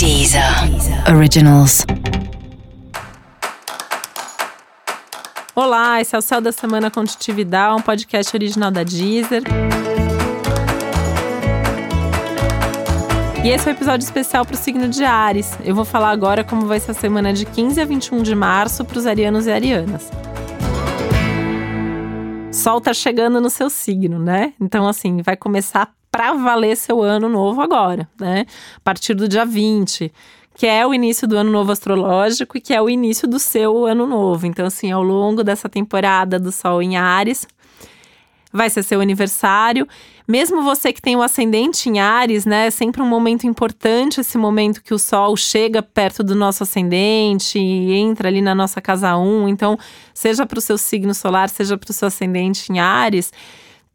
Deezer Originals. Olá, esse é o Céu da Semana Contitividade, um podcast original da Deezer. E esse é o um episódio especial para o signo de Ares. Eu vou falar agora como vai ser a semana de 15 a 21 de março para os arianos e arianas. Sol tá chegando no seu signo, né? Então, assim, vai começar para valer seu ano novo agora, né? A partir do dia 20, que é o início do ano novo astrológico e que é o início do seu ano novo. Então, assim, ao longo dessa temporada do Sol em Ares, vai ser seu aniversário. Mesmo você que tem o ascendente em Ares, né? É sempre um momento importante esse momento que o Sol chega perto do nosso ascendente e entra ali na nossa casa 1. Então, seja para o seu signo solar, seja para o seu ascendente em Ares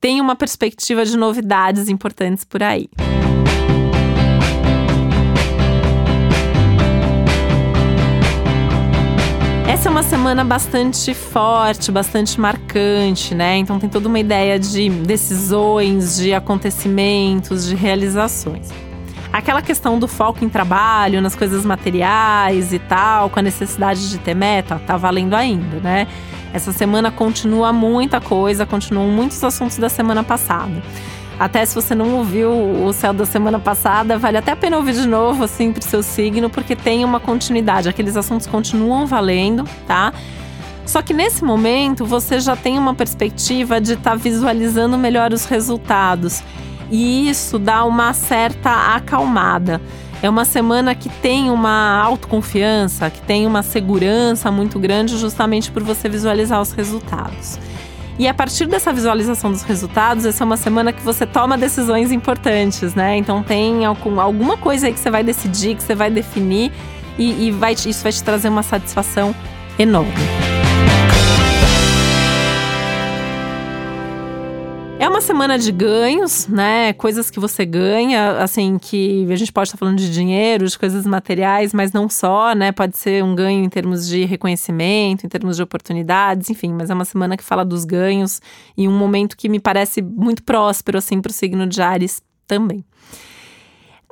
tem uma perspectiva de novidades importantes por aí. Essa é uma semana bastante forte, bastante marcante, né? Então tem toda uma ideia de decisões, de acontecimentos, de realizações. Aquela questão do foco em trabalho, nas coisas materiais e tal, com a necessidade de ter meta, tá valendo ainda, né? Essa semana continua muita coisa, continuam muitos assuntos da semana passada. Até se você não ouviu o céu da semana passada, vale até a pena ouvir de novo, assim, pro seu signo, porque tem uma continuidade. Aqueles assuntos continuam valendo, tá? Só que nesse momento você já tem uma perspectiva de estar tá visualizando melhor os resultados. E isso dá uma certa acalmada. É uma semana que tem uma autoconfiança, que tem uma segurança muito grande, justamente por você visualizar os resultados. E a partir dessa visualização dos resultados, essa é uma semana que você toma decisões importantes, né? Então tem alguma coisa aí que você vai decidir, que você vai definir, e, e vai, isso vai te trazer uma satisfação enorme. Semana de ganhos, né? Coisas que você ganha, assim, que a gente pode estar falando de dinheiro, de coisas materiais, mas não só, né? Pode ser um ganho em termos de reconhecimento, em termos de oportunidades, enfim, mas é uma semana que fala dos ganhos e um momento que me parece muito próspero, assim, para o signo de Ares também.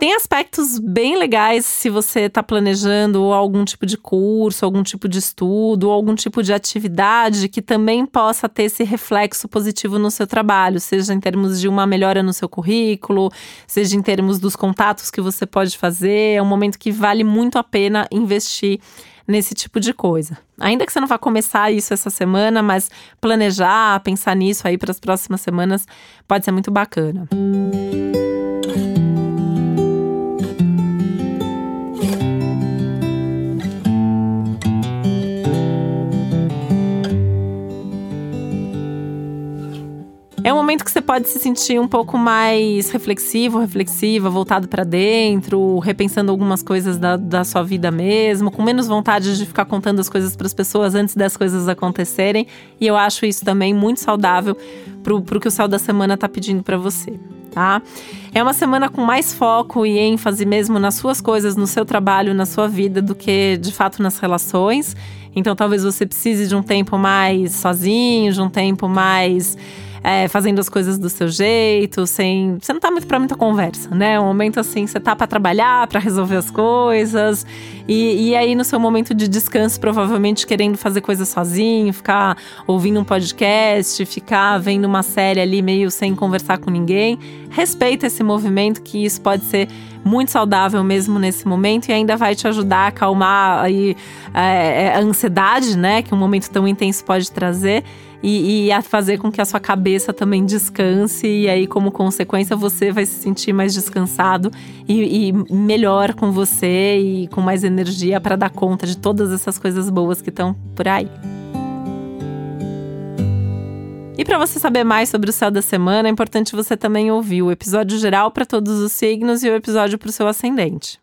Tem aspectos bem legais se você está planejando algum tipo de curso, algum tipo de estudo, algum tipo de atividade que também possa ter esse reflexo positivo no seu trabalho, seja em termos de uma melhora no seu currículo, seja em termos dos contatos que você pode fazer. É um momento que vale muito a pena investir nesse tipo de coisa. Ainda que você não vá começar isso essa semana, mas planejar, pensar nisso aí para as próximas semanas pode ser muito bacana. Música É um momento que você pode se sentir um pouco mais reflexivo, reflexiva, voltado para dentro, repensando algumas coisas da, da sua vida mesmo, com menos vontade de ficar contando as coisas para as pessoas antes das coisas acontecerem. E eu acho isso também muito saudável pro, pro que o céu da semana tá pedindo para você. Tá? É uma semana com mais foco e ênfase mesmo nas suas coisas, no seu trabalho, na sua vida, do que de fato nas relações. Então talvez você precise de um tempo mais sozinho, de um tempo mais é, fazendo as coisas do seu jeito, sem. Você não tá muito pra muita conversa, né? Um momento assim, você tá para trabalhar, para resolver as coisas. E, e aí, no seu momento de descanso, provavelmente querendo fazer coisas sozinho, ficar ouvindo um podcast, ficar vendo uma série ali meio sem conversar com ninguém. Respeita esse movimento, que isso pode ser muito saudável mesmo nesse momento e ainda vai te ajudar a acalmar aí, é, é a ansiedade, né? Que um momento tão intenso pode trazer e, e, a fazer com que a sua cabeça também descanse. E aí, como consequência, você vai se sentir mais descansado e, e melhor com você e com mais energia para dar conta de todas essas coisas boas que estão por aí. E para você saber mais sobre o céu da semana, é importante você também ouvir o episódio geral para todos os signos e o episódio para o seu ascendente.